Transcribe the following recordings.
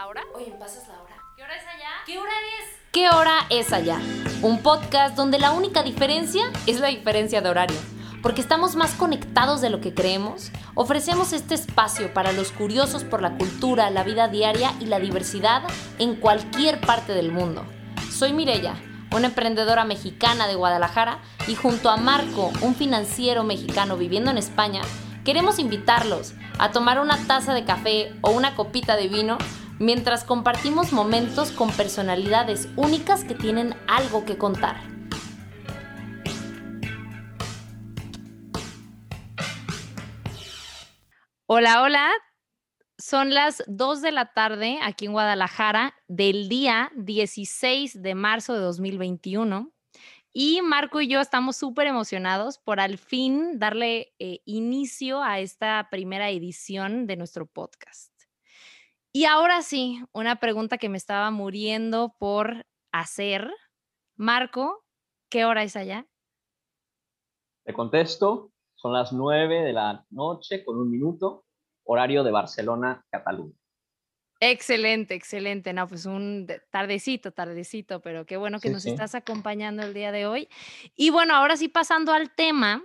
¿La hora? Oye, ¿pasas la hora? ¿Qué hora es allá? ¿Qué hora es? ¿Qué hora es allá? Un podcast donde la única diferencia es la diferencia de horario. Porque estamos más conectados de lo que creemos, ofrecemos este espacio para los curiosos por la cultura, la vida diaria y la diversidad en cualquier parte del mundo. Soy Mirella, una emprendedora mexicana de Guadalajara, y junto a Marco, un financiero mexicano viviendo en España, queremos invitarlos a tomar una taza de café o una copita de vino mientras compartimos momentos con personalidades únicas que tienen algo que contar. Hola, hola. Son las 2 de la tarde aquí en Guadalajara del día 16 de marzo de 2021. Y Marco y yo estamos súper emocionados por al fin darle eh, inicio a esta primera edición de nuestro podcast. Y ahora sí, una pregunta que me estaba muriendo por hacer. Marco, ¿qué hora es allá? Te contesto, son las 9 de la noche con un minuto, horario de Barcelona, Cataluña. Excelente, excelente. No, pues un tardecito, tardecito, pero qué bueno que Sí, nos sí. estás acompañando el día de hoy. Y bueno, ahora sí pasando al tema,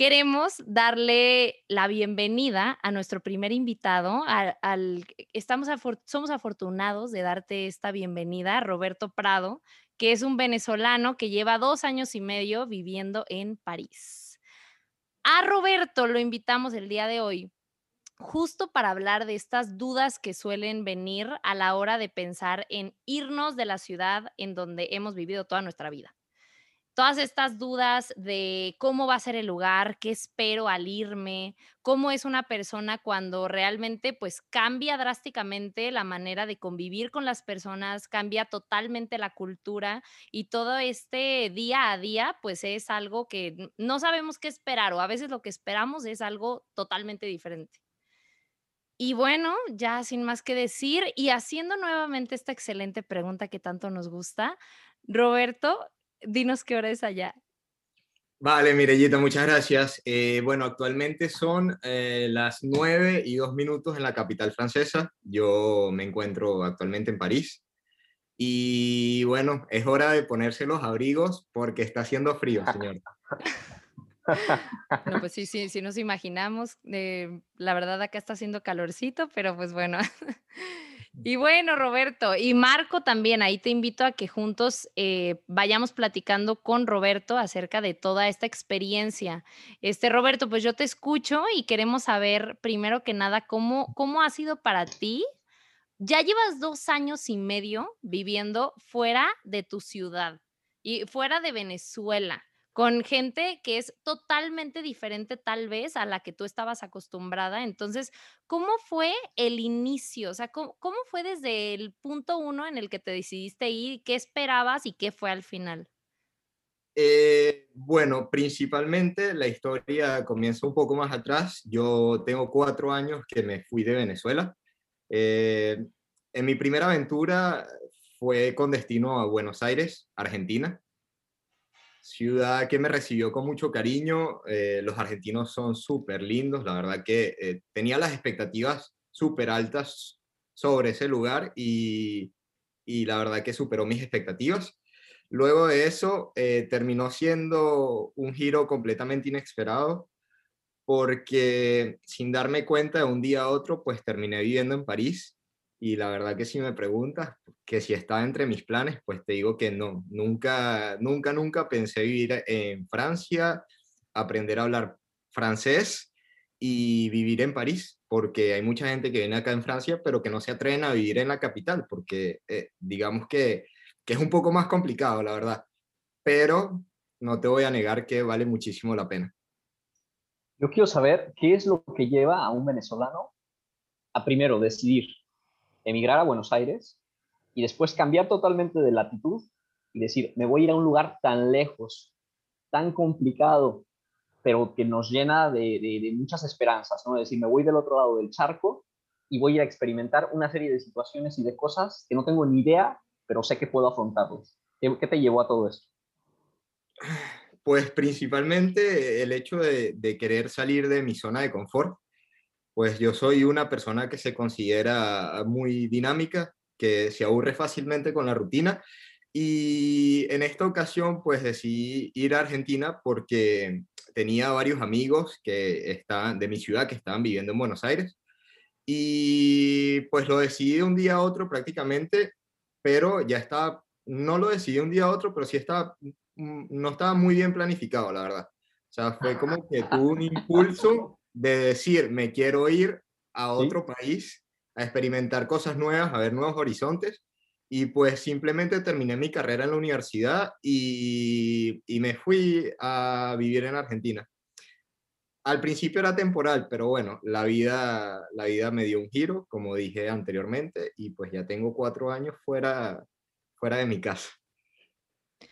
queremos darle la bienvenida a nuestro primer invitado. Al- estamos somos afortunados de darte esta bienvenida, Roberto Prado, que es un venezolano que lleva dos años y medio viviendo en París. A Roberto lo invitamos el día de hoy justo para hablar de estas dudas que suelen venir a la hora de pensar en irnos de la ciudad en donde hemos vivido toda nuestra vida. Todas estas dudas de cómo va a ser el lugar, qué espero al irme, cómo es una persona cuando realmente pues cambia drásticamente la manera de convivir con las personas, cambia totalmente la cultura y todo este día a día pues es algo que no sabemos qué esperar o a veces lo que esperamos es algo totalmente diferente. Y bueno, ya sin más que decir y haciendo nuevamente esta excelente pregunta que tanto nos gusta, Roberto, dinos qué hora es allá. Vale, Mirellita, muchas gracias. Eh, bueno, actualmente son eh, las 9 y 2 minutos en la capital francesa. Yo me encuentro actualmente en París. Y bueno, es hora de ponerse los abrigos porque está haciendo frío, señor. No, pues sí, sí, sí nos imaginamos. eh, la verdad acá está haciendo calorcito, pero pues bueno. Y bueno, Roberto, y Marco también, ahí te invito a que juntos eh, vayamos platicando con Roberto acerca de toda esta experiencia. Este, Roberto, pues yo te escucho y queremos saber primero que nada cómo, cómo ha sido para ti. Ya llevas dos años y medio viviendo fuera de tu ciudad y fuera de Venezuela, con gente que es totalmente diferente tal vez a la que tú estabas acostumbrada. Entonces, ¿cómo fue el inicio? O sea, ¿cómo, fue desde el punto uno en el que te decidiste ir? ¿Qué esperabas y qué fue al final? Eh, bueno, principalmente la historia comienza un poco más atrás. Yo tengo cuatro años que me fui de Venezuela. Eh, en mi primera aventura fue con destino a Buenos Aires, Argentina, ciudad que me recibió con mucho cariño. Eh, los argentinos son súper lindos, la verdad que eh, tenía las expectativas súper altas sobre ese lugar y, y la verdad que superó mis expectativas. Luego de eso, eh, terminó siendo un giro completamente inesperado porque sin darme cuenta de un día a otro, pues terminé viviendo en París y la verdad que si me preguntas que si estaba entre mis planes, pues te digo que no, nunca, nunca, nunca pensé vivir en Francia, aprender a hablar francés y vivir en París, porque hay mucha gente que viene acá en Francia, pero que no se atreven a vivir en la capital, porque eh, digamos que, que es un poco más complicado, la verdad, pero no te voy a negar que vale muchísimo la pena. Yo quiero saber qué es lo que lleva a un venezolano a primero decidir emigrar a Buenos Aires y después cambiar totalmente de latitud y decir, me voy a ir a un lugar tan lejos, tan complicado, pero que nos llena de, muchas esperanzas, ¿no? Es decir, me voy del otro lado del charco y voy a experimentar una serie de situaciones y de cosas que no tengo ni idea, pero sé que puedo afrontarlos. ¿Qué, qué te llevó a todo esto? Pues principalmente el hecho de, de querer salir de mi zona de confort. Pues yo soy una persona que se considera muy dinámica, que se aburre fácilmente con la rutina y en esta ocasión pues decidí ir a Argentina porque tenía varios amigos que estaban de mi ciudad que estaban viviendo en Buenos Aires y pues lo decidí de un día a otro prácticamente, pero ya estaba, no lo decidí de un día a otro, pero sí estaba, mm, no estaba muy bien planificado, la verdad. O sea, fue como que tuve un impulso de decir, me quiero ir a otro país a experimentar cosas nuevas, a ver nuevos horizontes. Y pues simplemente terminé mi carrera en la universidad y, y me fui a vivir en Argentina. Al principio era temporal, pero bueno, la vida, la vida me dio un giro, como dije anteriormente, y pues ya tengo cuatro años fuera, fuera de mi casa.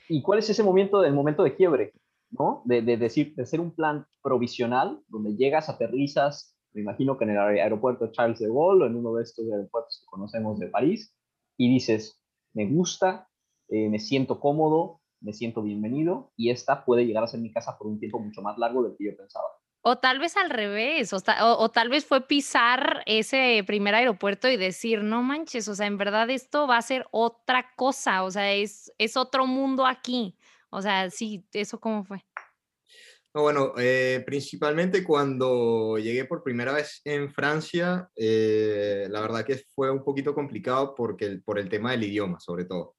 ¿Y cuál es ese momento del momento de quiebre? ¿No? De, decir, de ser un plan provisional, donde llegas, aterrizas, me imagino que en el aeropuerto Charles de Gaulle o en uno de estos aeropuertos que conocemos de París, y dices, me gusta, eh, me siento cómodo, me siento bienvenido, y esta puede llegar a ser mi casa por un tiempo mucho más largo del que yo pensaba. O tal vez al revés, o, o, tal vez fue pisar ese primer aeropuerto y decir, no manches, o sea, en verdad esto va a ser otra cosa, o sea, es, es otro mundo aquí. O sea, sí, ¿eso cómo fue? bueno, eh, principalmente cuando llegué por primera vez en Francia, eh, la verdad que fue un poquito complicado porque por el tema del idioma, sobre todo.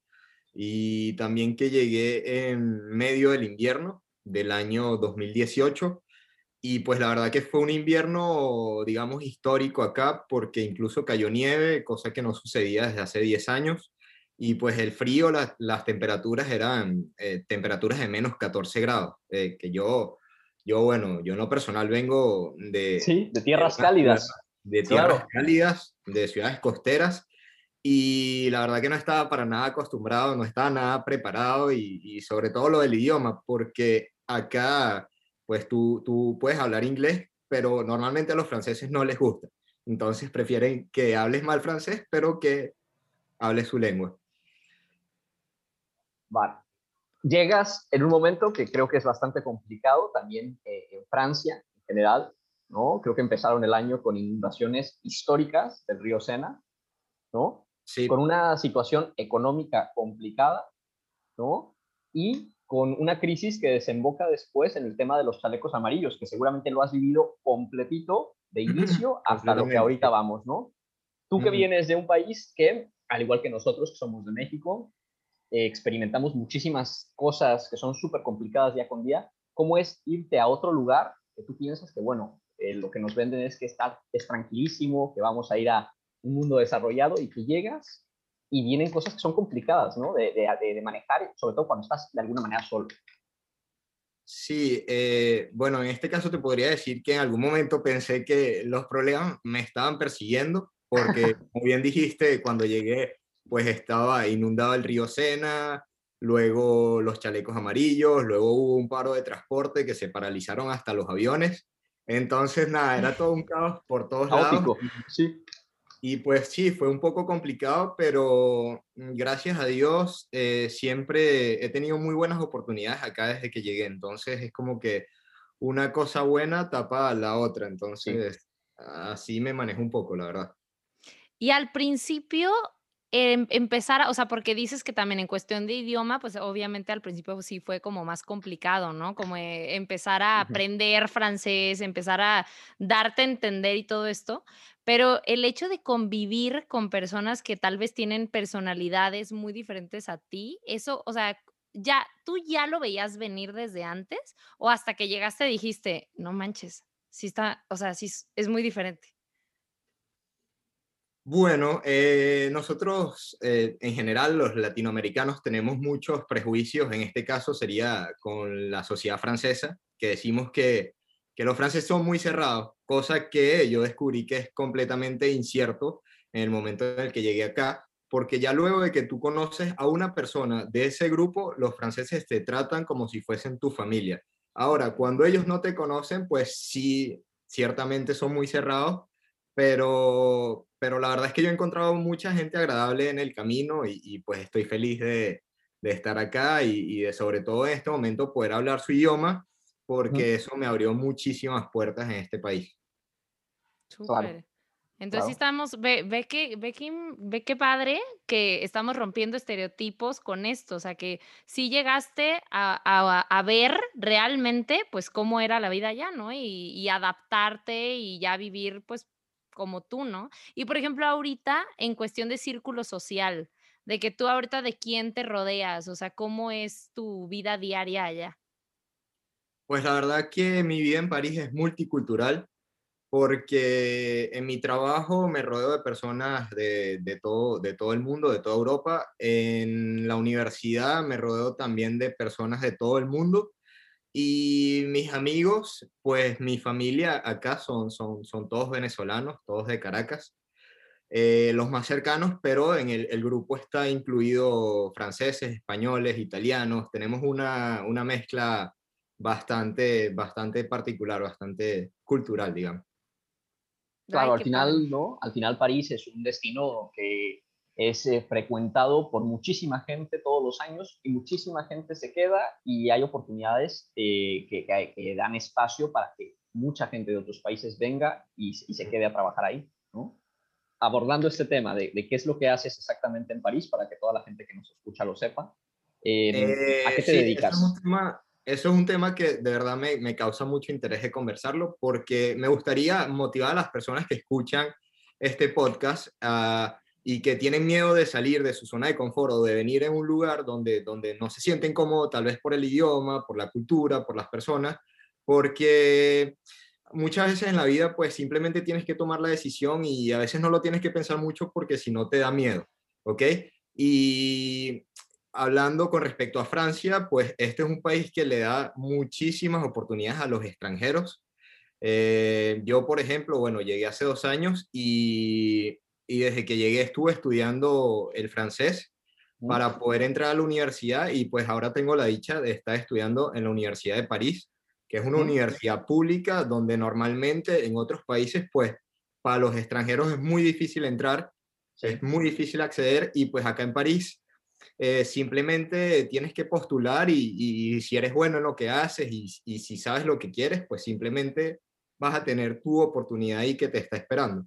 Y también que llegué en medio del invierno del año 2018 y pues la verdad que fue un invierno, digamos, histórico acá porque incluso cayó nieve, cosa que no sucedía desde hace 10 años y pues el frío, las temperaturas eran eh, temperaturas de menos 14 grados, eh, que yo, yo, bueno, yo en lo personal vengo de... Sí, de tierras cálidas. De tierras cálidas, de ciudades costeras, y la verdad que no estaba para nada acostumbrado, no estaba nada preparado, y, y sobre todo lo del idioma, porque acá, pues tú, tú puedes hablar inglés, pero normalmente a los franceses no les gusta. Entonces prefieren que hables mal francés, pero que hables su lengua. Vale. Llegas en un momento que creo que es bastante complicado también eh, en Francia en general, ¿no? Creo que empezaron el año con inundaciones históricas del río Sena, ¿no? Sí. Con una situación económica complicada, ¿no? Y con una crisis que desemboca después en el tema de los chalecos amarillos, que seguramente lo has vivido completito de inicio hasta lo que ahorita vamos, ¿no? Tú que vienes de un país que, al igual que nosotros, que somos de México, eh, experimentamos muchísimas cosas que son súper complicadas día con día, ¿cómo es irte a otro lugar que tú piensas que, bueno, eh, lo que nos venden es que está, es tranquilísimo, que vamos a ir a un mundo desarrollado y que llegas y vienen cosas que son complicadas, ¿no? De, de, manejar, sobre todo cuando estás de alguna manera solo. Sí, eh, bueno, en este caso te podría decir que en algún momento pensé que los problemas me estaban persiguiendo, porque, como bien dijiste, cuando llegué pues estaba inundado el río Sena, luego los chalecos amarillos, luego hubo un paro de transporte que se paralizaron hasta los aviones. Entonces, nada, era todo un caos por todos lados. Sí. Y pues sí, fue un poco complicado, pero gracias a Dios eh, siempre he tenido muy buenas oportunidades acá desde que llegué. Entonces es como que una cosa buena tapa a la otra. Entonces así me manejo un poco, la verdad. Y al principio empezar, o sea, porque dices que también en cuestión de idioma, pues obviamente al principio sí fue como más complicado, ¿no? Como eh, empezar a aprender francés, empezar a darte a entender y todo esto, pero el hecho de convivir con personas que tal vez tienen personalidades muy diferentes a ti, eso, o sea, ya, ¿tú ya lo veías venir desde antes o hasta que llegaste dijiste, no manches, sí está, o sea, sí es muy diferente? Bueno, eh, nosotros eh, en general los latinoamericanos tenemos muchos prejuicios, en este caso sería con la sociedad francesa, que decimos que, que los franceses son muy cerrados, cosa que yo descubrí que es completamente incierto en el momento en el que llegué acá, porque ya luego de que tú conoces a una persona de ese grupo, los franceses te tratan como si fuesen tu familia. Ahora, cuando ellos no te conocen, pues sí, ciertamente son muy cerrados, pero, pero la verdad es que yo he encontrado mucha gente agradable en el camino y, pues estoy feliz de, de estar acá y, y, de sobre todo en este momento poder hablar su idioma porque eso me abrió muchísimas puertas en este país. Súper. Entonces sí estamos, ve, ve que, ve que, ve qué padre que estamos rompiendo estereotipos con esto, o sea que sí llegaste a, a, ver realmente pues cómo era la vida allá, ¿no? Y, y, adaptarte y ya vivir pues como tú, ¿no? Y por ejemplo ahorita en cuestión de círculo social, de que tú ahorita de quién te rodeas, o sea, cómo es tu vida diaria allá. Pues la verdad que mi vida en París es multicultural porque en mi trabajo me rodeo de personas de, de, todo, de todo el mundo, de toda Europa. En la universidad me rodeo también de personas de todo el mundo. Y mis amigos, pues mi familia acá son, son, son todos venezolanos, todos de Caracas. Eh, los más cercanos, pero en el, el, grupo está incluido franceses, españoles, italianos. Tenemos una, una mezcla bastante, bastante particular, bastante cultural, digamos. Claro, al final, ¿no? Al final París es un destino que es eh, frecuentado por muchísima gente todos los años y muchísima gente se queda y hay oportunidades eh, que, que, dan espacio para que mucha gente de otros países venga y, se quede a trabajar ahí, ¿no? Abordando este tema de, de, qué es lo que haces exactamente en París para que toda la gente que nos escucha lo sepa. Eh, ¿A qué te dedicas? Es un tema eso es un tema que de verdad me, me, causa mucho interés de conversarlo porque me gustaría motivar a las personas que escuchan este podcast uh, y que tienen miedo de salir de su zona de confort o de venir en un lugar donde, donde no se sienten cómodos, tal vez por el idioma, por la cultura, por las personas, porque muchas veces en la vida pues simplemente tienes que tomar la decisión y a veces no lo tienes que pensar mucho porque si no te da miedo, ¿ok? Y hablando con respecto a Francia, pues este es un país que le da muchísimas oportunidades a los extranjeros. Eh, yo, por ejemplo, bueno, llegué hace dos años y, y, desde que llegué estuve estudiando el francés para poder entrar a la universidad y pues ahora tengo la dicha de estar estudiando en la Universidad de París, que es una universidad pública donde normalmente en otros países, pues para los extranjeros es muy difícil entrar, es muy difícil acceder y pues acá en París eh, simplemente tienes que postular y, si eres bueno en lo que haces y, si sabes lo que quieres, pues simplemente vas a tener tu oportunidad ahí que te está esperando.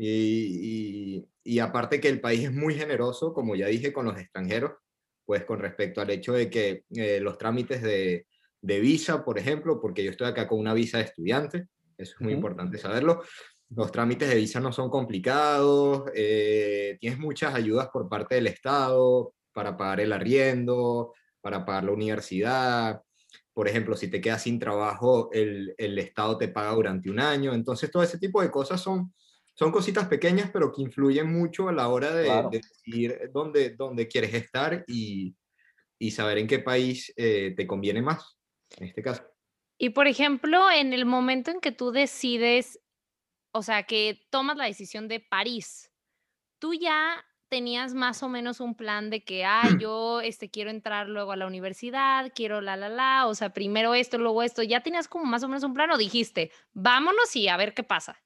Y, aparte que el país es muy generoso, como ya dije, con los extranjeros, pues con respecto al hecho de que eh, los trámites de, de, visa, por ejemplo, porque yo estoy acá con una visa de estudiante, eso es muy importante saberlo, los trámites de visa no son complicados, eh, tienes muchas ayudas por parte del Estado para pagar el arriendo, para pagar la universidad. Por ejemplo, si te quedas sin trabajo, el, el Estado te paga durante un año. Entonces, todo ese tipo de cosas son, son cositas pequeñas, pero que influyen mucho a la hora de, decidir dónde, dónde quieres estar y, y saber en qué país eh, te conviene más, en este caso. Y por ejemplo, en el momento en que tú decides o sea, que tomas la decisión de París, tú ya tenías más o menos un plan de que, ah, yo este, quiero entrar luego a la universidad, quiero la, la, la, o sea, primero esto, luego esto, ¿ya tenías como más o menos un plan o dijiste, vámonos y a ver qué pasa?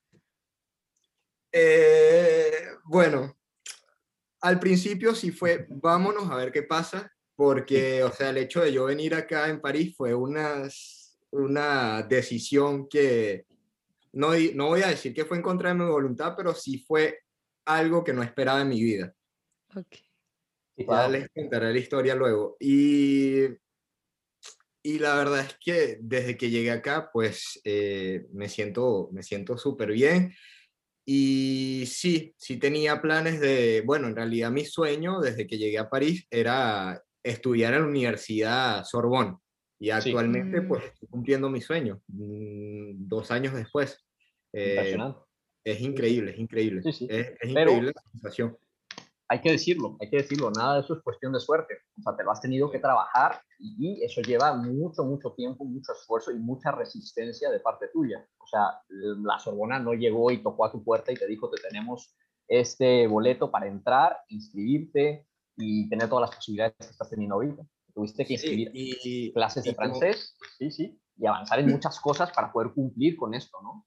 Eh, bueno, al principio sí fue, vámonos a ver qué pasa, porque, o sea, el hecho de yo venir acá en París fue una, una decisión que no, no voy a decir que fue en contra de mi voluntad, pero sí fue algo que no esperaba en mi vida. Ok. Ya les contaré la historia luego. Y, y la verdad es que desde que llegué acá, pues eh, me siento me siento súper bien. Y sí, sí tenía planes de, bueno, en realidad mi sueño desde que llegué a París era estudiar en la Universidad Sorbonne. Y actualmente, mm. pues, estoy cumpliendo mi sueño, mm, dos años después. Eh, es increíble, es increíble. Es, increíble la sensación. Hay que decirlo, hay que decirlo, nada de eso es cuestión de suerte. O sea, te lo has tenido que trabajar y eso lleva mucho, mucho tiempo, mucho esfuerzo y mucha resistencia de parte tuya. O sea, la Sorbona no llegó y tocó a tu puerta y te dijo, te tenemos este boleto para entrar, inscribirte y tener todas las posibilidades que estás teniendo ahorita. Tuviste que inscribir y, clases de francés, sí, sí, y avanzar en muchas cosas para poder cumplir con esto, ¿no?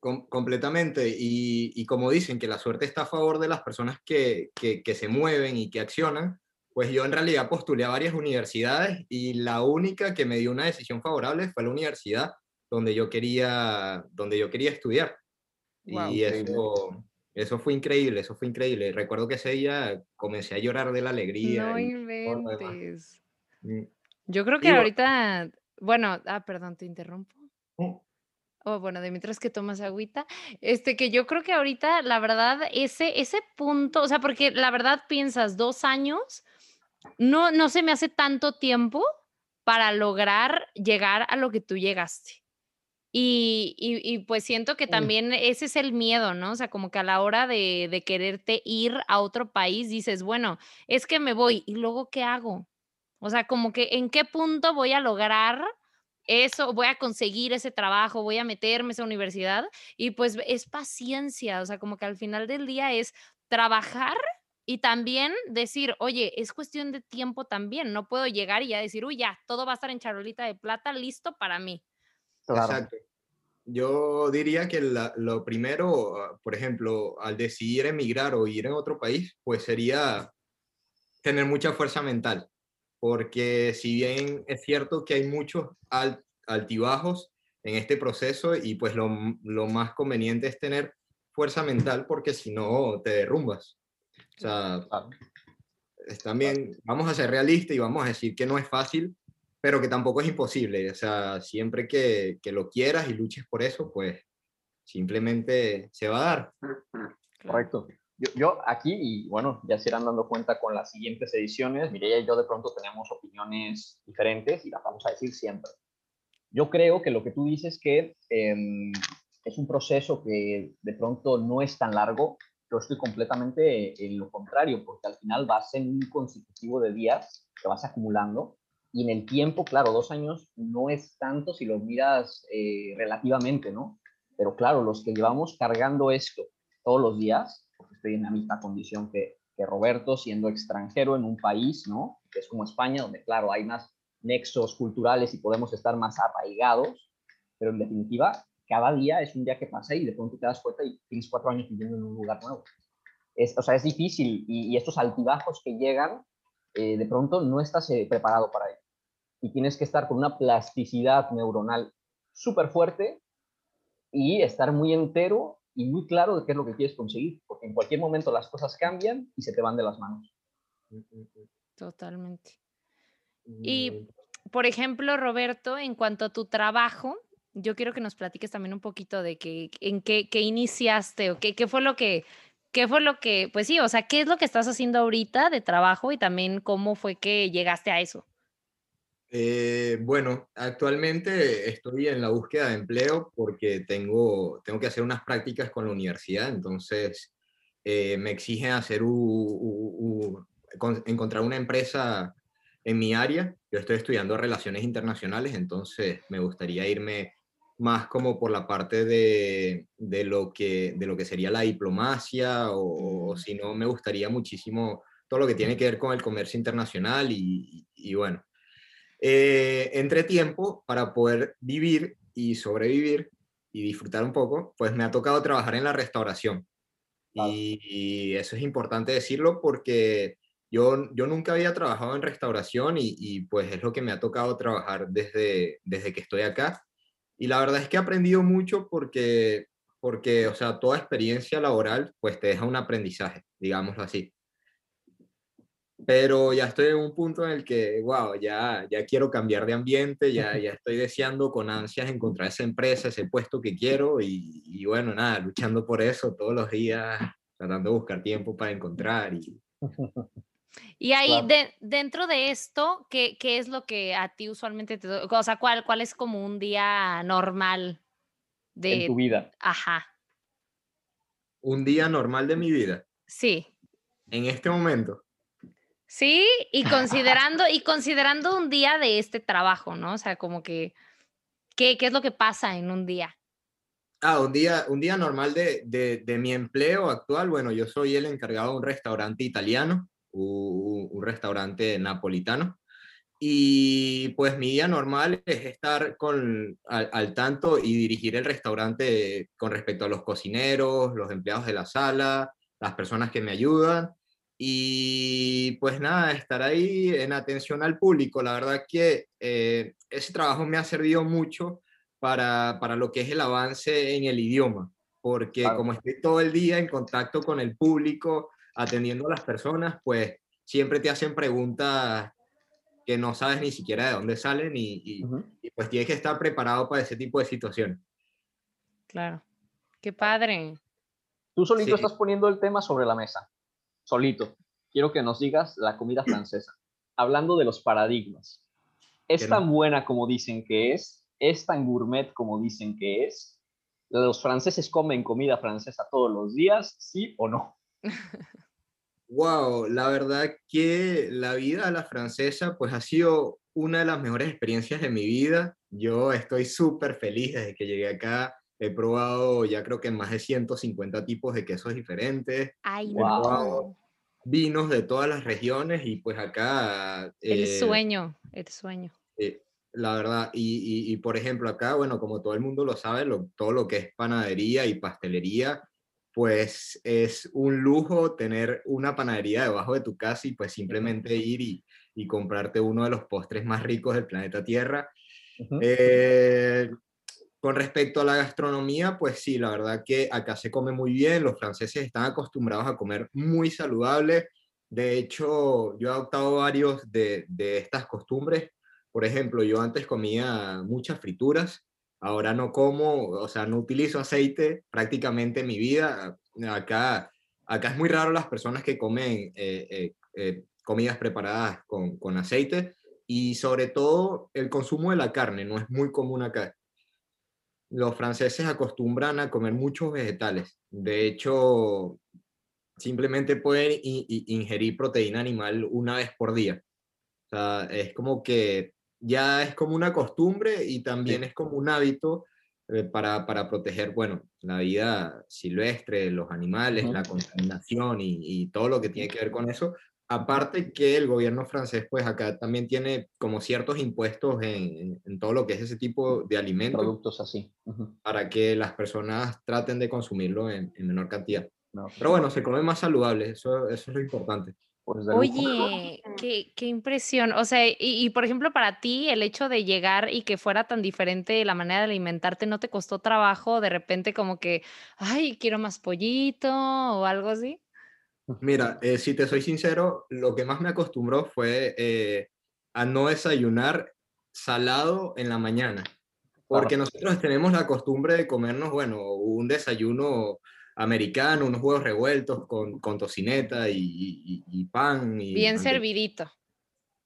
Completamente. Y, como dicen que la suerte está a favor de las personas que, que, se mueven y que accionan, pues yo en realidad postulé a varias universidades y la única que me dio una decisión favorable fue la universidad donde yo quería, donde yo quería estudiar. y eso, eso fue increíble, eso fue increíble. Recuerdo que ese día comencé a llorar de la alegría. No inventes. Mm. Yo creo que ahorita, bueno, ah, perdón, te interrumpo. Oh, bueno, de mientras que tomas agüita, este, que yo creo que ahorita, la verdad, ese, ese punto, o sea, porque la verdad piensas dos años, no, no se me hace tanto tiempo para lograr llegar a lo que tú llegaste. Y, y, pues siento que también ese es el miedo, ¿no? O sea, como que a la hora de, de quererte ir a otro país, dices, bueno, es que me voy y luego, ¿qué hago? O sea, como que en qué punto voy a lograr eso, voy a conseguir ese trabajo, voy a meterme a esa universidad y pues es paciencia, o sea, como que al final del día es trabajar y también decir, oye, es cuestión de tiempo también, no puedo llegar y ya decir, uy, ya, todo va a estar en charolita de plata, listo para mí. Exacto. Yo diría que lo primero, por ejemplo, al decidir emigrar o ir en otro país, pues sería tener mucha fuerza mental porque si bien es cierto que hay muchos altibajos en este proceso y pues lo, más conveniente es tener fuerza mental porque si no te derrumbas. O sea, también vamos a ser realistas y vamos a decir que no es fácil, pero que tampoco es imposible. O sea, siempre que, que lo quieras y luches por eso, pues simplemente se va a dar. Correcto. Yo, aquí, y bueno, ya se irán dando cuenta con las siguientes ediciones, Mireia y yo de pronto tenemos opiniones diferentes y las vamos a decir siempre. Yo creo que lo que tú dices que em, es un proceso que de pronto no es tan largo, yo estoy completamente en lo contrario, porque al final vas en un consecutivo de días que vas acumulando y en el tiempo, claro, dos años no es tanto si lo miras eh, relativamente, ¿no? Pero claro, los que llevamos cargando esto todos los días, estoy en la misma condición que, que Roberto, siendo extranjero en un país, ¿no? Que es como España, donde, claro, hay más nexos culturales y podemos estar más arraigados, pero en definitiva, cada día es un día que pasa y de pronto te das cuenta y tienes cuatro años viviendo en un lugar nuevo. Es, o sea, es difícil y, estos altibajos que llegan, eh, de pronto no estás eh, preparado para ello. Y tienes que estar con una plasticidad neuronal súper fuerte y estar muy entero y muy claro de qué es lo que quieres conseguir, porque en cualquier momento las cosas cambian y se te van de las manos. Totalmente. Y, por ejemplo, Roberto, en cuanto a tu trabajo, yo quiero que nos platiques también un poquito de que, en qué, qué iniciaste o qué, qué fue lo que, qué fue lo que, pues sí, o sea, qué es lo que estás haciendo ahorita de trabajo y también cómo fue que llegaste a eso. Eh, bueno, actualmente estoy en la búsqueda de empleo porque tengo, tengo que hacer unas prácticas con la universidad, entonces eh, me exigen hacer encontrar una empresa en mi área. Yo estoy estudiando relaciones internacionales, entonces me gustaría irme más como por la parte de, de lo, que, de lo que sería la diplomacia o, si no, me gustaría muchísimo todo lo que tiene que ver con el comercio internacional y, y bueno, eh, entre tiempo, para poder vivir y sobrevivir y disfrutar un poco, pues me ha tocado trabajar en la restauración. Y, eso es importante decirlo porque yo, yo nunca había trabajado en restauración y, pues es lo que me ha tocado trabajar desde, desde que estoy acá. Y la verdad es que he aprendido mucho porque, porque, o sea, toda experiencia laboral pues te deja un aprendizaje, digámoslo así pero ya estoy en un punto en el que, wow, ya, ya quiero cambiar de ambiente, ya, ya estoy deseando con ansias encontrar esa empresa, ese puesto que quiero y, y bueno, nada, luchando por eso todos los días, tratando de buscar tiempo para encontrar. Y, y ahí, de, dentro de esto, ¿qué, ¿qué, es lo que a ti usualmente te... O sea, ¿cuál, cuál es como un día normal de... tu vida. Ajá. Un día normal de mi vida. Sí. En este momento. Sí, y considerando, y considerando un día de este trabajo, ¿no? O sea, como que, ¿qué, qué es lo que pasa en un día? Ah, un día, un día normal de, de, mi empleo actual. Bueno, yo soy el encargado de un restaurante italiano, un, restaurante napolitano. Y pues mi día normal es estar con, al, al, tanto y dirigir el restaurante con respecto a los cocineros, los empleados de la sala, las personas que me ayudan y pues nada, estar ahí en atención al público. La verdad que eh, ese trabajo me ha servido mucho para, para lo que es el avance en el idioma, porque Claro. como estoy todo el día en contacto con el público, atendiendo a las personas, pues siempre te hacen preguntas que no sabes ni siquiera de dónde salen y, y- Ujú. y, pues tienes que estar preparado para ese tipo de situaciones. Claro. Qué padre. Tú solito Sí. estás poniendo el tema sobre la mesa. Solito. Quiero que nos digas la comida francesa. Hablando de los paradigmas. ¿Es tan no. buena como dicen que es? ¿Es tan gourmet como dicen que es? ¿Los franceses comen comida francesa todos los días? ¿Sí o no? Wow, la verdad que la vida a la francesa pues ha sido una de las mejores experiencias de mi vida. Yo estoy súper feliz desde que llegué acá. He probado ya creo que más de 150 tipos de quesos diferentes, Ay, Wow. no. vinos de todas las regiones y pues acá... El eh, sueño, el sueño. eh, la verdad, y, y- y, por ejemplo acá, bueno, como todo el mundo lo sabe, lo- todo lo que es panadería y pastelería, pues es un lujo tener una panadería debajo de tu casa y pues simplemente ir y, y comprarte uno de los postres más ricos del planeta Tierra. Eh, con respecto a la gastronomía, pues sí, la verdad que acá se come muy bien, los franceses están acostumbrados a comer muy saludable. De hecho, yo he adoptado varios de, estas costumbres. Por ejemplo, yo antes comía muchas frituras, ahora no como, o sea, no utilizo aceite prácticamente en mi vida. Acá, acá es muy raro las personas que comen eh, eh, eh, comidas preparadas con, con aceite y sobre todo el consumo de la carne no es muy común acá los franceses acostumbran a comer muchos vegetales. De hecho, simplemente pueden ingerir proteína animal una vez por día. O sea, es como que ya es como una costumbre y también es como un hábito eh, para, para proteger, bueno, la vida silvestre, los animales, la contaminación y, y todo lo que tiene que ver con eso. Aparte que el gobierno francés, pues acá también tiene como ciertos impuestos en, en- todo lo que es ese tipo de alimentos Productos así. Ujú. para que las personas traten de consumirlo en, en menor cantidad. No, Pero bueno, se come más saludable, eso, eso es lo importante. pues. Oye, qué, qué impresión. O sea, y, y, por ejemplo, para ti, el hecho de llegar y que fuera tan diferente la manera de alimentarte, ¿no te costó trabajo de repente como que, ay, quiero más pollito o algo así? Mira, eh, si te soy sincero, lo que más me acostumbró fue eh, a no desayunar salado en la mañana. Porque nosotros tenemos la costumbre de comernos, bueno, un desayuno americano, unos huevos revueltos con, con tocineta y, y- y pan. Y Bien servidito.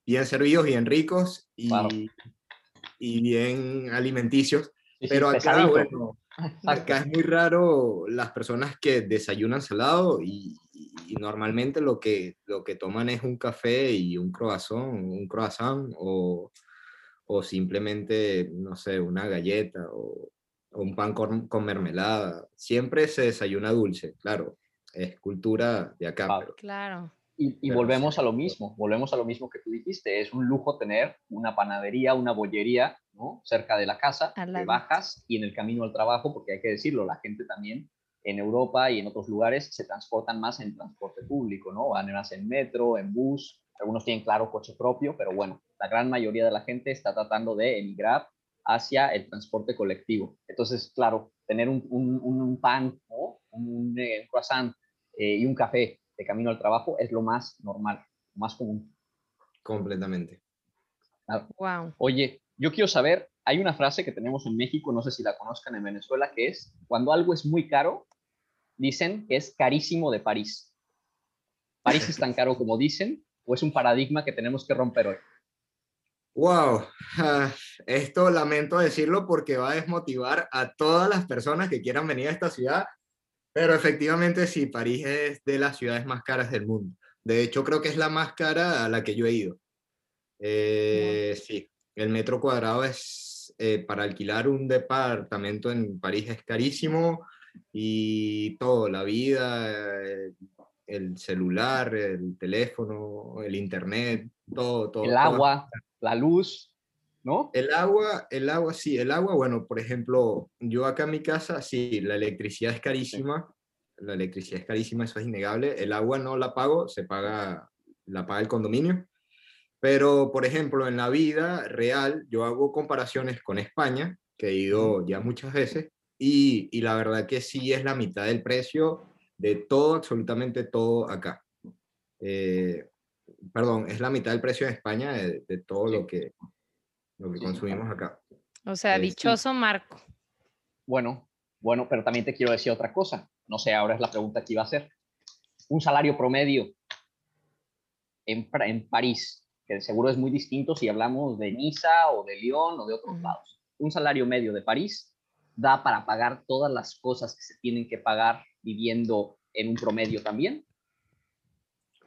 Bien servidos, bien ricos y, Claro. y bien alimenticios. Sí, sí, Pero acá, pesadito. bueno. Acá es muy raro las personas que desayunan salado y, y- normalmente lo que, lo que toman es un café y un croissant, un croissant o, o simplemente, no sé, una galleta o, o un pan con, con mermelada. Siempre se desayuna dulce, claro, es cultura de acá. Claro. pero- Claro. Y, y volvemos sí. a lo mismo, volvemos a lo mismo que tú dijiste, es un lujo tener una panadería, una bollería, ¿no? Cerca de la casa, ladito. bajas y en el camino al trabajo, porque hay que decirlo, la gente también en Europa y en otros lugares se transportan más en transporte público, ¿no? Van más en metro, en bus, algunos tienen claro coche propio, pero bueno, la gran mayoría de la gente está tratando de emigrar hacia el transporte colectivo. Entonces, claro, tener un, un- un pan, ¿no? un, eh, croissant eh, y un café de camino al trabajo es lo más normal, lo más común. Completamente. Wow. Oye, yo quiero saber, hay una frase que tenemos en México, no sé si la conozcan en Venezuela, que es, cuando algo es muy caro, dicen que es carísimo de París. ¿París es tan caro como dicen o es un paradigma que tenemos que romper hoy? Wow, ah, esto lamento decirlo porque va a desmotivar a todas las personas que quieran venir a esta ciudad, pero efectivamente sí, París es de las ciudades más caras del mundo. De hecho, creo que es la más cara a la que yo he ido. Eh, Sí, el metro cuadrado es, eh, para alquilar un departamento en París es carísimo y todo, la vida, eh, el celular, el teléfono, el internet, todo, todo. El todo. agua, la luz, ¿no? El agua, el agua, sí, el agua, bueno, por ejemplo, yo acá en mi casa, sí, la electricidad es carísima, la electricidad es carísima, eso es innegable, el agua no la pago, se paga, la paga el condominio, pero, por ejemplo, en la vida real, yo hago comparaciones con España, que he ido ya muchas veces, y, y la verdad que sí es la mitad del precio de todo, absolutamente todo acá. Eh, perdón, es la mitad del precio en España de, de todo lo que, lo que consumimos acá. O sea, Eh, sí. dichoso Marco. Bueno, bueno, pero también te quiero decir otra cosa. No sé, ahora es la pregunta que iba a hacer. Un salario promedio en, en París, que seguro es muy distinto si hablamos de Niza o de Lyon o de otros Ujú. lados. Un salario medio de París da para pagar todas las cosas que se tienen que pagar viviendo en un promedio también.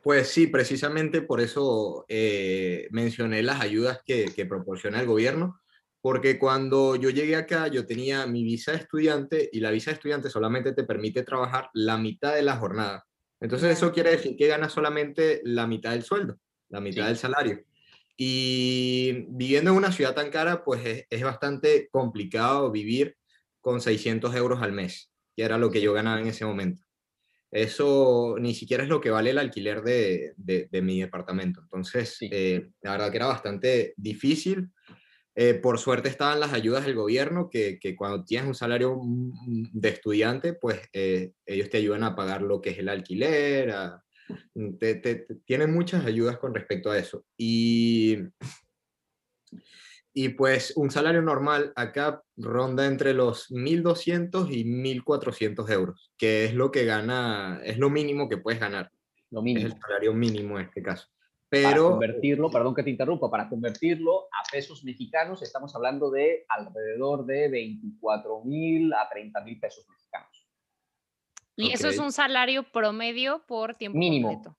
Pues sí, precisamente por eso eh, mencioné las ayudas que, que proporciona el gobierno, porque cuando yo llegué acá yo tenía mi visa de estudiante y la visa de estudiante solamente te permite trabajar la mitad de la jornada. Entonces eso quiere decir que ganas solamente la mitad del sueldo, la mitad Sí. del salario. Y viviendo en una ciudad tan cara, pues es, es bastante complicado vivir con 600 euros al mes, que era lo que yo ganaba en ese momento. Eso ni siquiera es lo que vale el alquiler de, de- de mi departamento. Entonces, Sí. eh, la verdad que era bastante difícil. Eh, por suerte estaban las ayudas del gobierno, que, que cuando tienes un salario de estudiante, pues eh, ellos te ayudan a pagar lo que es el alquiler, a- te- te- te- tienen muchas ayudas con respecto a eso. Y, y pues un salario normal acá ronda entre los 1.200 y 1.400 euros, que es lo que gana, es lo mínimo que puedes ganar, Lo es mínimo. el salario mínimo en este caso. Para Pero convertirlo, perdón que te interrumpa, para convertirlo a pesos mexicanos estamos hablando de alrededor de 24 mil a 30 mil pesos mexicanos. Y eso es un salario promedio por tiempo Mínimo. completo.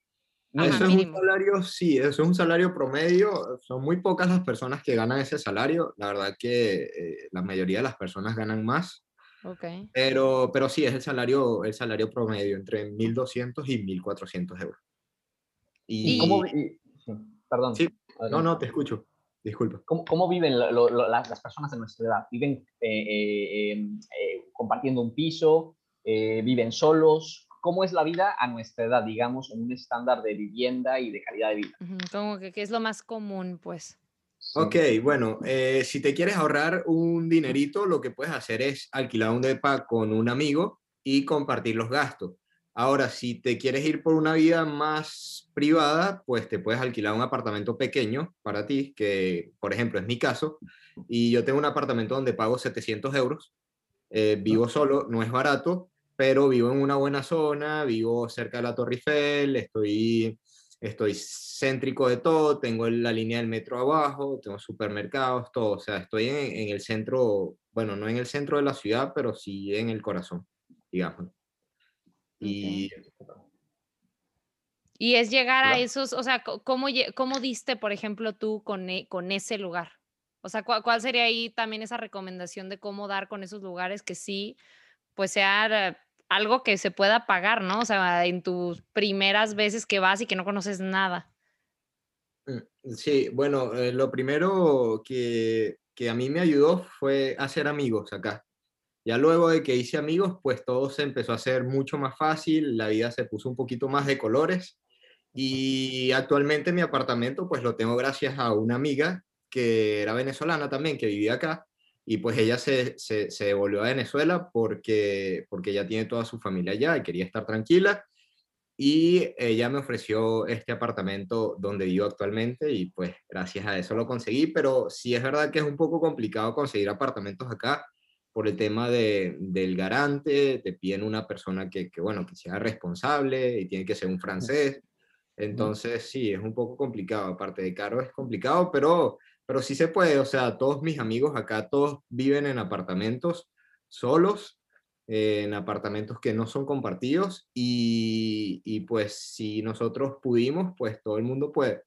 Ajá, eso es mínimo. un salario, sí, eso es un salario promedio. Son muy pocas las personas que ganan ese salario. La verdad que eh, la mayoría de las personas ganan más. Ok. Pero, pero sí, es el salario, el salario promedio, entre 1.200 y 1.400 euros. ¿Y Y- cómo, sí, perdón. Sí, No, no, te escucho. Disculpa. ¿Cómo, cómo viven lo- lo- las, las personas de nuestra edad? ¿Viven eh, eh, eh, eh, compartiendo un piso? Eh, ¿Viven solos? ¿Cómo es la vida a nuestra edad, digamos, en un estándar de vivienda y de calidad de vida? Como que, que es lo más común, pues. Ok, bueno, eh, si te quieres ahorrar un dinerito, lo que puedes hacer es alquilar un depa con un amigo y compartir los gastos. Ahora, si te quieres ir por una vida más privada, pues te puedes alquilar un apartamento pequeño para ti, que por ejemplo es mi caso, y yo tengo un apartamento donde pago 700 euros, eh, vivo solo, no es barato, pero vivo en una buena zona, vivo cerca de la Torre Eiffel, estoy estoy céntrico de todo, tengo la línea del metro abajo, tengo supermercados, todo, o sea, estoy en, en el centro, bueno, no en el centro de la ciudad, pero sí en el corazón, digamos. Y Y es llegar a esos, o sea, ¿cómo, cómo diste, por ejemplo, tú con, e- con ese lugar? O sea, ¿cuál, cuál sería ahí también esa recomendación de cómo dar con esos lugares que sí, pues sea algo que se pueda pagar, ¿no? O sea, en tus primeras veces que vas y que no conoces nada. mm, sí, bueno, eh, lo primero que, que a mí me ayudó fue hacer amigos acá. Ya luego de que hice amigos, pues todo se empezó a hacer mucho más fácil, la vida se puso un poquito más de colores y actualmente mi apartamento pues lo tengo gracias a una amiga que era venezolana también, que vivía acá y pues ella se, se, se devolvió a Venezuela porque, porque ya tiene toda su familia allá y quería estar tranquila y ella me ofreció este apartamento donde vivo actualmente y pues gracias a eso lo conseguí, pero sí es verdad que es un poco complicado conseguir apartamentos acá por el tema de, del garante, te piden una persona que, que, bueno, que sea responsable y tiene que ser un francés. Entonces, sí, es un poco complicado. Aparte de caro, es complicado, pero, pero sí se puede. O sea, todos mis amigos acá, todos viven en apartamentos solos, eh, en apartamentos que no son compartidos. Y, y pues si nosotros pudimos, pues todo el mundo puede.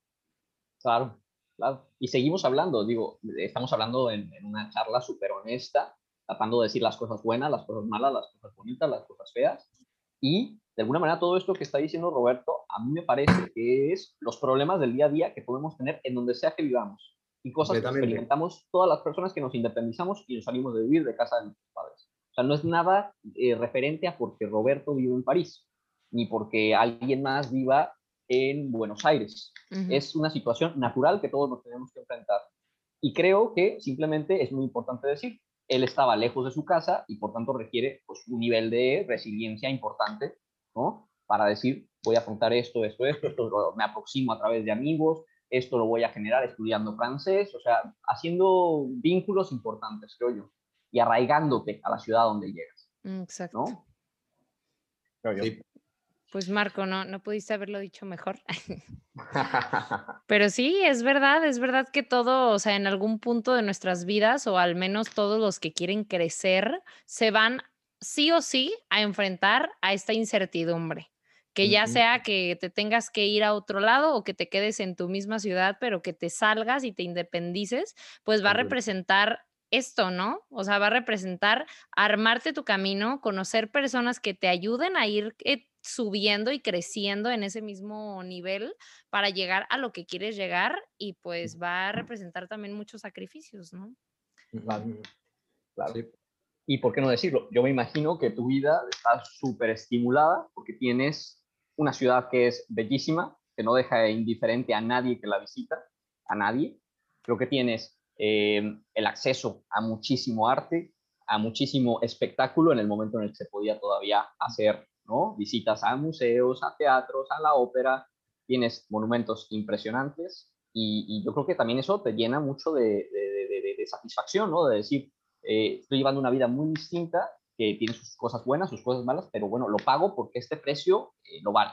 Claro, claro. Y seguimos hablando, digo, estamos hablando en, en una charla súper honesta, tratando de decir las cosas buenas, las cosas malas, las cosas bonitas, las cosas feas. Y de alguna manera todo esto que está diciendo Roberto, a mí me parece que es los problemas del día a día que podemos tener en donde sea que vivamos. Y cosas que experimentamos todas las personas que nos independizamos y nos salimos de vivir de casa de nuestros padres. O sea, no es nada eh, referente a porque Roberto vive en París, ni porque alguien más viva en Buenos Aires. Ujú. Es una situación natural que todos nos tenemos que enfrentar. Y creo que simplemente es muy importante decir, él estaba lejos de su casa y por tanto requiere pues, un nivel de resiliencia importante, ¿no? Para decir, voy a afrontar esto, esto, esto, esto me aproximo a través de amigos, esto lo voy a generar estudiando francés, o sea, haciendo vínculos importantes, creo yo, y arraigándote a la ciudad donde llegas. Exacto. ¿no? Creo yo. Sí. Pues Marco, no, no pudiste haberlo dicho mejor. Pero sí, es verdad, es verdad que todo, o sea, en algún punto de nuestras vidas, o al menos todos los que quieren crecer, se van sí o sí a enfrentar a esta incertidumbre. Que ya sea que te tengas que ir a otro lado o que te quedes en tu misma ciudad, pero que te salgas y te independices, pues va a representar esto, ¿no? O sea, va a representar armarte tu camino, conocer personas que te ayuden a ir eh, subiendo y creciendo en ese mismo nivel para llegar a lo que quieres llegar y pues va a representar también muchos sacrificios, ¿no? Claro. Ujú. Claro. Sí. Y por qué no decirlo, yo me imagino que tu vida está súper estimulada porque tienes una ciudad que es bellísima, que no deja indiferente a nadie que la visita, a nadie. Creo que tienes eh, el acceso a muchísimo arte, a muchísimo espectáculo en el momento en el que se podía todavía hacer ¿no? visitas a museos, a teatros, a la ópera. Tienes monumentos impresionantes y, yo creo que también eso te llena mucho de satisfacción, ¿no? De decir, eh, estoy llevando una vida muy distinta, que tiene sus cosas buenas, sus cosas malas, pero bueno, lo pago porque este precio eh, lo vale.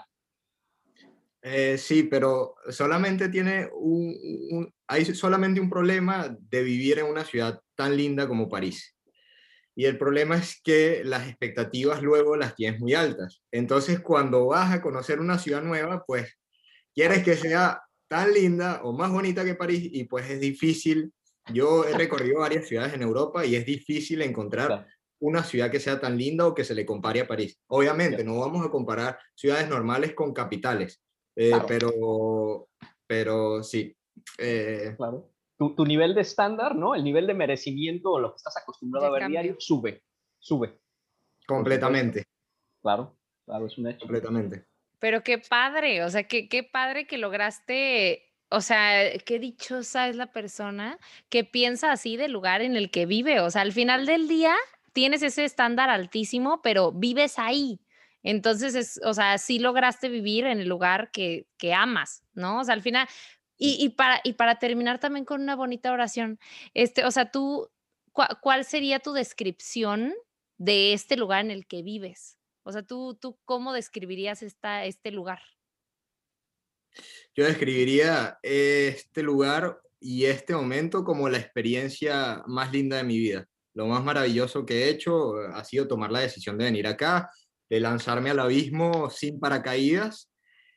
Eh, sí, pero solamente tiene un, un- hay solamente un problema de vivir en una ciudad tan linda como París. Y el problema es que las expectativas luego las tienes muy altas. Entonces, cuando vas a conocer una ciudad nueva, pues quieres que sea tan linda o más bonita que París y pues es difícil. Yo he recorrido varias ciudades en Europa y es difícil encontrar. Una ciudad que sea tan linda o que se le compare a París. Obviamente, Ya. no vamos a comparar ciudades normales con capitales, eh, Claro. pero, pero sí. eh, Claro. Tu, tu nivel de estándar, ¿no? El nivel de merecimiento o lo que estás acostumbrado a ver cambió. diario, sube, sube. completamente, Claro, claro, es un hecho. completamente. Pero qué padre, o sea, qué, qué padre que lograste, o sea, qué dichosa es la persona que piensa así del lugar en el que vive. O sea, al final del día tienes ese estándar altísimo, pero vives ahí. Entonces, es, o sea, sí lograste vivir en el lugar que, que amas, ¿no? O sea, al final, y, y para, y para terminar también con una bonita oración, este, o sea, tú, ¿cuál, sería tu descripción de este lugar en el que vives? O sea, ¿tú, tú cómo describirías esta, este lugar? Yo describiría este lugar y este momento como la experiencia más linda de mi vida. Lo más maravilloso que he hecho eh, ha sido tomar la decisión de venir acá, de lanzarme al abismo sin paracaídas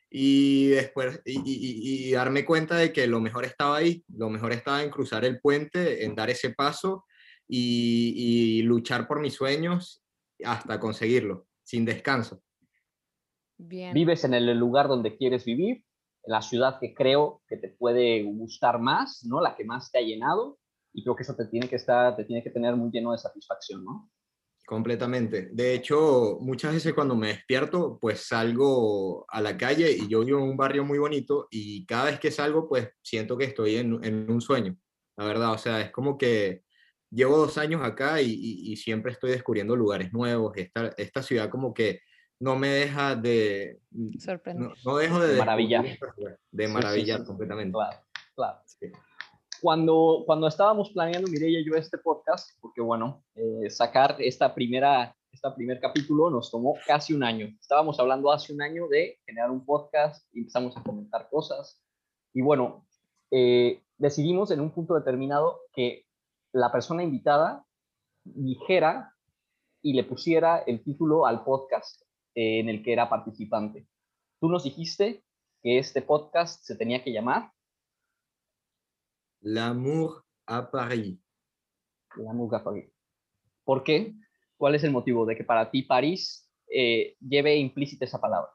y después y, y- y- y darme cuenta de que lo mejor estaba ahí, lo mejor estaba en cruzar el puente, en dar ese paso y, y luchar por mis sueños hasta conseguirlo, sin descanso. Bien. Vives en el lugar donde quieres vivir, en la ciudad que creo que te puede gustar más, ¿no? La que más te ha llenado, y creo que eso te tiene que estar, te tiene que tener muy lleno de satisfacción, ¿no? Completamente. De hecho, muchas veces cuando me despierto, pues salgo a la calle y yo vivo en un barrio muy bonito y cada vez que salgo, pues siento que estoy en, en un sueño, la verdad. O sea, es como que llevo dos años acá y, y- y siempre estoy descubriendo lugares nuevos. Esta, esta ciudad como que no me deja de... Sorprende. No, no dejo de... Maravillar. lugares, De Sí, sí, maravillar sí, sí, completamente. Claro, claro. Cuando, cuando estábamos planeando Mireia y yo este podcast, porque bueno, eh, sacar esta primera, este primer capítulo nos tomó casi un año. Estábamos hablando hace un año de generar un podcast y empezamos a comentar cosas. Y bueno, eh, decidimos en un punto determinado que la persona invitada dijera y le pusiera el título al podcast eh, en el que era participante. Tú nos dijiste que este podcast se tenía que llamar L'amour à Paris. La Muga París. ¿Por qué? ¿Cuál es el motivo de que para ti París eh, lleve implícita esa palabra?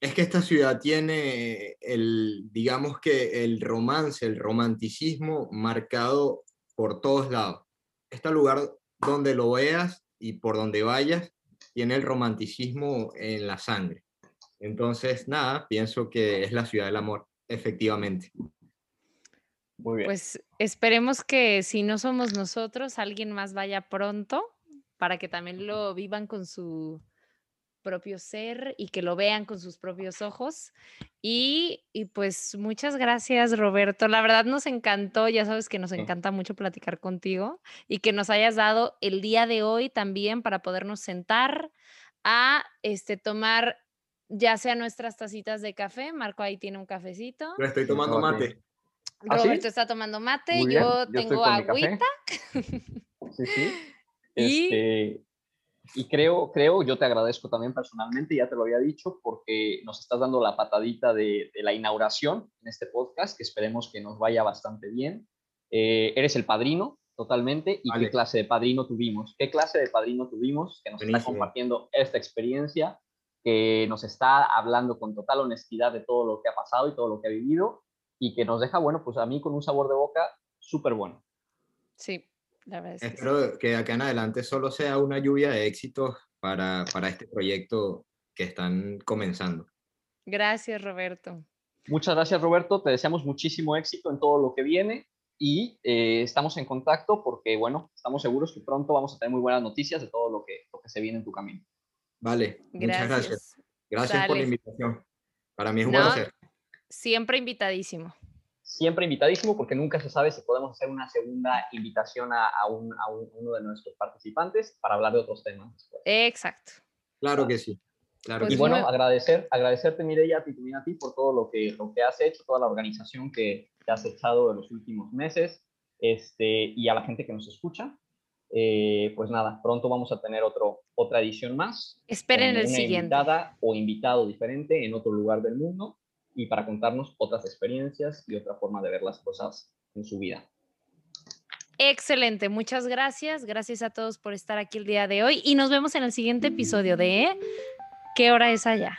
Es que esta ciudad tiene el, digamos que el romance, el romanticismo marcado por todos lados. Este lugar donde lo veas y por donde vayas, tiene el romanticismo en la sangre. Entonces, nada, pienso que es la ciudad del amor, efectivamente. Muy bien. Pues esperemos que si no somos nosotros, alguien más vaya pronto para que también lo vivan con su propio ser y que lo vean con sus propios ojos. Y, y, pues muchas gracias, Roberto. La verdad nos encantó, ya sabes que nos encanta mucho platicar contigo y que nos hayas dado el día de hoy también para podernos sentar a este, tomar ya sea nuestras tacitas de café. Marco ahí tiene un cafecito. Estoy tomando mate. ¿Ah, Roberto sí? está tomando mate, yo yo tengo agüita. Sí, sí. Y- Este, y creo, creo, yo te agradezco también personalmente, ya te lo había dicho, porque nos estás dando la patadita de, de la inauguración en este podcast, que esperemos que nos vaya bastante bien. Eh, eres el padrino, totalmente, y Vale. qué clase de padrino tuvimos. ¿Qué clase de padrino tuvimos que nos está compartiendo esta experiencia, que nos está hablando con total honestidad de todo lo que ha pasado y todo lo que ha vivido, y que nos deja, bueno, pues a mí con un sabor de boca súper bueno. Sí, la verdad es que sí. Espero que acá en adelante solo sea una lluvia de éxitos para, para este proyecto que están comenzando. Gracias, Roberto. Muchas gracias, Roberto. Te deseamos muchísimo éxito en todo lo que viene y eh, estamos en contacto porque, bueno, estamos seguros que pronto vamos a tener muy buenas noticias de todo lo que, lo que se viene en tu camino. Vale, muchas gracias. Gracias. Gracias por la invitación. Para mí es un No, placer. Siempre invitadísimo. Siempre invitadísimo porque nunca se sabe si podemos hacer una segunda invitación a, a un- a un- uno de nuestros participantes para hablar de otros temas. después. Exacto. Claro que sí. Claro Pues y que bueno, sí. muy- agradecer, agradecerte, Mireia, a ti, también a ti por todo lo que, lo que has hecho, toda la organización que, que has echado en los últimos meses este, y a la gente que nos escucha. Eh, pues nada, pronto vamos a tener otro, otra edición más. Esperen el una siguiente. invitada o invitado diferente en otro lugar del mundo y para contarnos otras experiencias y otra forma de ver las cosas en su vida. Excelente, muchas gracias. Gracias a todos por estar aquí el día de hoy y nos vemos en el siguiente episodio de ¿Qué hora es allá?